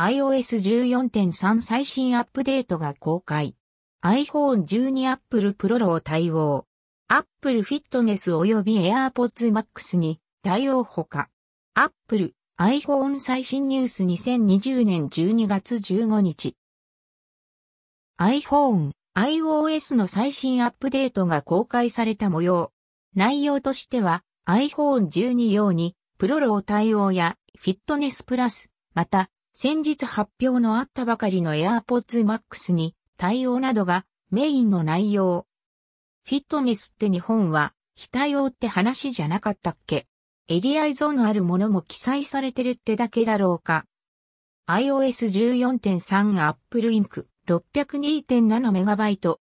iOS14.3 最新アップデートが公開。iPhone 12 Apple Pro を対応。Apple Fitness 及び AirPods Max に対応ほか。Apple iPhone 最新ニュース2020年12月15日。iPhone iOS の最新アップデートが公開された模様。内容としては iPhone 12用にプロロー対応やフィットネスプラス、また先日発表のあったばかりの AirPods Max に対応などがメインの内容。フィットネスって日本は非対応って話じゃなかったっけ？エリア依存あるものも記載されてるってだけだろうか？iOS 14.3 Apple Inc. 602.7MB。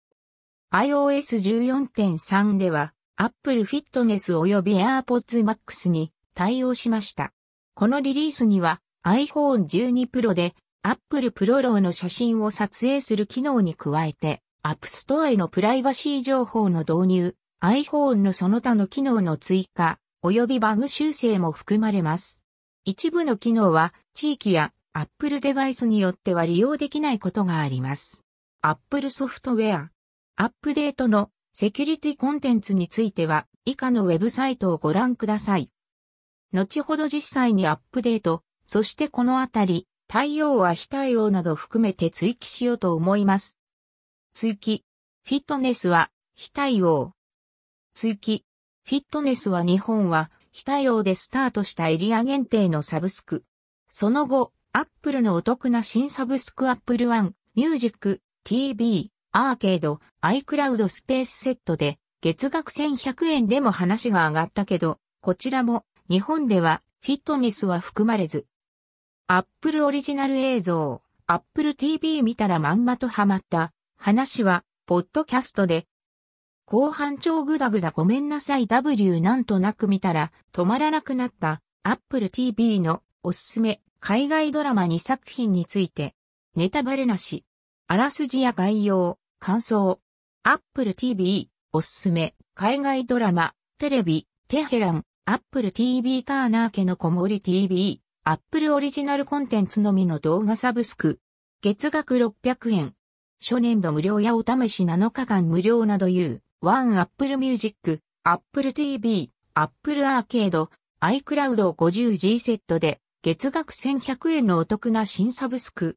iOS 14.3では Apple Fitness 及び AirPods Max に対応しました。このリリースには iPhone 12 Pro で Apple Pro RAW の写真を撮影する機能に加えて App Store へのプライバシー情報の導入、iPhone のその他の機能の追加、及びバグ修正も含まれます。一部の機能は地域や Apple デバイスによっては利用できないことがあります。Apple ソフトウェア。アップデートのセキュリティコンテンツについては以下のウェブサイトをご覧ください。後ほど実際にアップデート、そしてこのあたり、対応は非対応など含めて追記しようと思います。追記。フィットネスは非対応。追記。フィットネスは日本は非対応でスタートしたエリア限定のサブスク。その後、アップルのお得な新サブスクアップルワン、ミュージック、TV、アーケード、iCloud スペースセットで月額1100円でも話が上がったけど、こちらも日本ではフィットネスは含まれず。アップルオリジナル映像、アップル TV 見たらまんまとハマった。話は、ポッドキャストで。後半超グダグダごめんなさい。W なんとなく見たら止まらなくなった。Apple TV のおすすめ。海外ドラマ2作品について、ネタバレなし、あらすじや概要、感想、Apple TV、おすすめ、海外ドラマ、テレビ、テヘラン、Apple TV ターナー家の子守 TV、Apple オリジナルコンテンツのみの動画サブスク、月額600円、初年度無料やお試し7日間無料などいう、One Apple Music、Apple TV、Apple Arcade、iCloud 50G セットで月額1100円のお得な新サブスク。